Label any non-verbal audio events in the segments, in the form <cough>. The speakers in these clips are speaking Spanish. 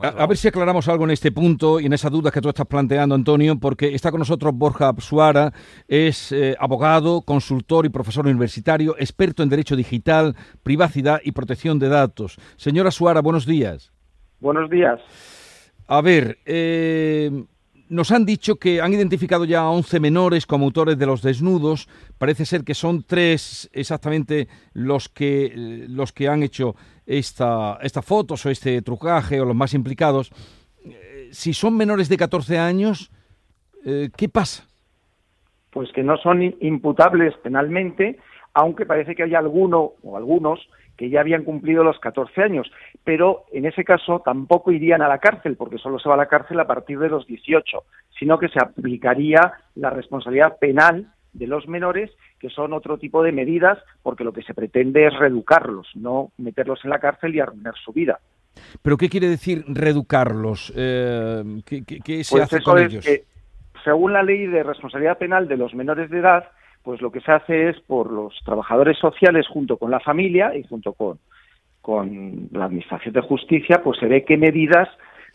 A, ver si aclaramos algo en este punto y en esa duda que tú estás planteando, Antonio, porque está con nosotros Borja Suara, es eh, abogado, consultor y profesor universitario, experto en derecho digital, privacidad y protección de datos. Señora Suara, buenos días. Buenos días. A ver, eh, nos han dicho que han identificado ya a 11 menores como autores de los desnudos. Parece ser que son tres exactamente los que, los que han hecho esta, estas fotos o este trucaje o los más implicados. Eh, si son menores de 14 años, eh, ¿qué pasa? Pues que no son imputables penalmente, aunque parece que hay alguno o algunos que ya habían cumplido los 14 años, pero en ese caso tampoco irían a la cárcel, porque solo se va a la cárcel a partir de los 18, sino que se aplicaría la responsabilidad penal de los menores, que son otro tipo de medidas, porque lo que se pretende es reeducarlos, no meterlos en la cárcel y arruinar su vida. ¿Pero qué quiere decir reeducarlos? Eh, ¿qué, se pues hace con ellos? según la ley de responsabilidad penal de los menores de edad, pues lo que se hace es por los trabajadores sociales junto con la familia y junto con, con la Administración de Justicia, pues se ve qué medidas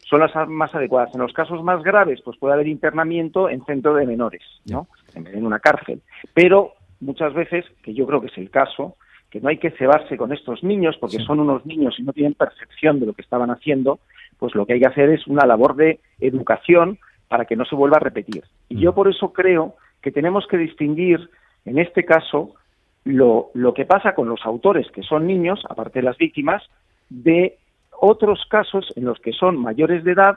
son las más adecuadas. En los casos más graves, pues puede haber internamiento en centro de menores, ¿no? En una cárcel. Pero muchas veces, que yo creo que es el caso, que no hay que cebarse con estos niños porque son unos niños y no tienen percepción de lo que estaban haciendo, pues lo que hay que hacer es una labor de educación para que no se vuelva a repetir. Y yo mm. por eso creo que tenemos que distinguir, en este caso, lo, lo que pasa con los autores, que son niños, aparte de las víctimas, de otros casos en los que son mayores de edad,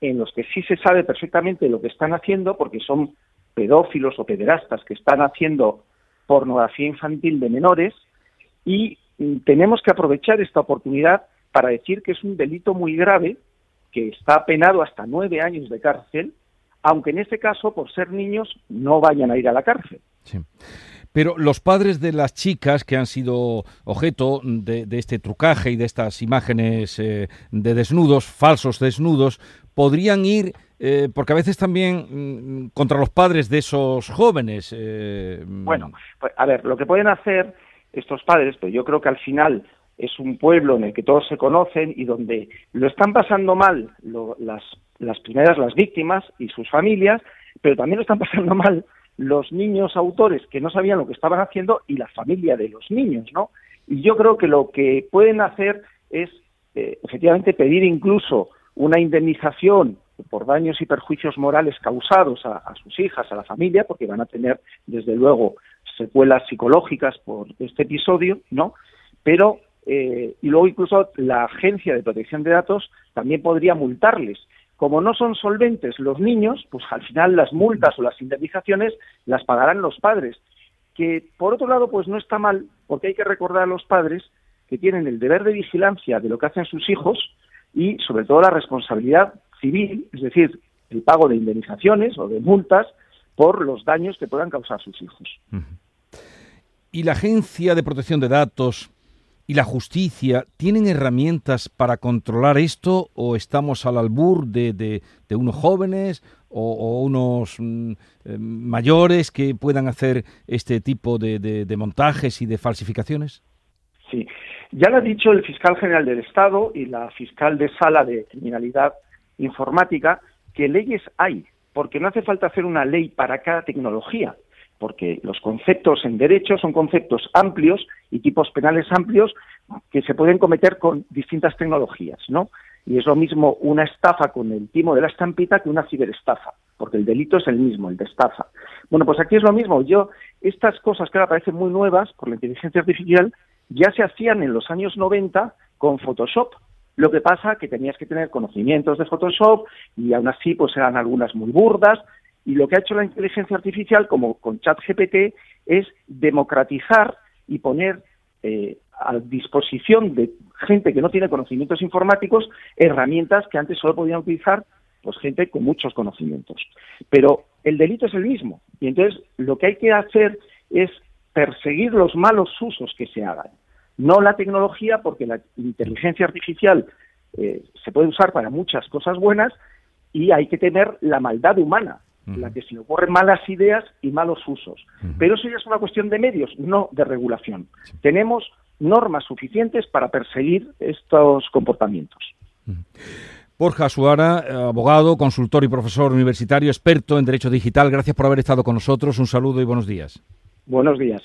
en los que sí se sabe perfectamente lo que están haciendo, porque son pedófilos o pederastas que están haciendo pornografía infantil de menores, y tenemos que aprovechar esta oportunidad para decir que es un delito muy grave, que está penado hasta nueve años de cárcel, aunque en este caso, por ser niños, no vayan a ir a la cárcel. Sí. Pero los padres de las chicas que han sido objeto de, este trucaje y de estas imágenes eh, de desnudos, falsos desnudos, podrían ir, eh, porque a veces también mm, contra los padres de esos jóvenes. Eh, bueno, pues, a ver, lo que pueden hacer estos padres, pues yo creo que al final es un pueblo en el que todos se conocen y donde lo están pasando mal las, las primeras, las víctimas y sus familias, pero también lo están pasando <laughs> mal los niños autores que no sabían lo que estaban haciendo y la familia de los niños, ¿no? Y yo creo que lo que pueden hacer es eh, efectivamente pedir incluso una indemnización por daños y perjuicios morales causados a, a, sus hijas, a la familia, porque van a tener, desde luego, secuelas psicológicas por este episodio, ¿no? Pero eh, y luego incluso la Agencia de Protección de Datos también podría multarles. Como no son solventes los niños, pues al final las multas o las indemnizaciones las pagarán los padres. Que por otro lado, pues no está mal, porque hay que recordar a los padres que tienen el deber de vigilancia de lo que hacen sus hijos y sobre todo la responsabilidad civil, es decir, el pago de indemnizaciones o de multas por los daños que puedan causar sus hijos. ¿Y la Agencia de Protección de Datos y la justicia tienen herramientas para controlar esto o estamos al albur de, de, unos jóvenes o, unos mm, eh, mayores que puedan hacer este tipo de, de, montajes y de falsificaciones? Sí, ya lo ha dicho el fiscal general del Estado y la fiscal de sala de criminalidad informática que leyes hay, porque no hace falta hacer una ley para cada tecnología porque los conceptos en derecho son conceptos amplios y tipos penales amplios que se pueden cometer con distintas tecnologías, ¿no? Y es lo mismo una estafa con el timo de la estampita que una ciberestafa, porque el delito es el mismo, el de estafa. Bueno, pues aquí es lo mismo. Yo, estas cosas que ahora parecen muy nuevas por la inteligencia artificial, ya se hacían en los años 90 con Photoshop. Lo que pasa que tenías que tener conocimientos de Photoshop y aún así pues eran algunas muy burdas y lo que ha hecho la inteligencia artificial, como con ChatGPT, es democratizar y poner eh, a disposición de gente que no tiene conocimientos informáticos herramientas que antes solo podían utilizar pues gente con muchos conocimientos. Pero el delito es el mismo y entonces lo que hay que hacer es perseguir los malos usos que se hagan, no la tecnología porque la inteligencia artificial eh, se puede usar para muchas cosas buenas y hay que tener la maldad humana la que se le ocurren malas ideas y malos usos. Pero eso ya es una cuestión de medios, no de regulación. Tenemos normas suficientes para perseguir estos comportamientos. Borja Suara, abogado, consultor y profesor universitario, experto en Derecho Digital. Gracias por haber estado con nosotros. Un saludo y buenos días. Buenos días.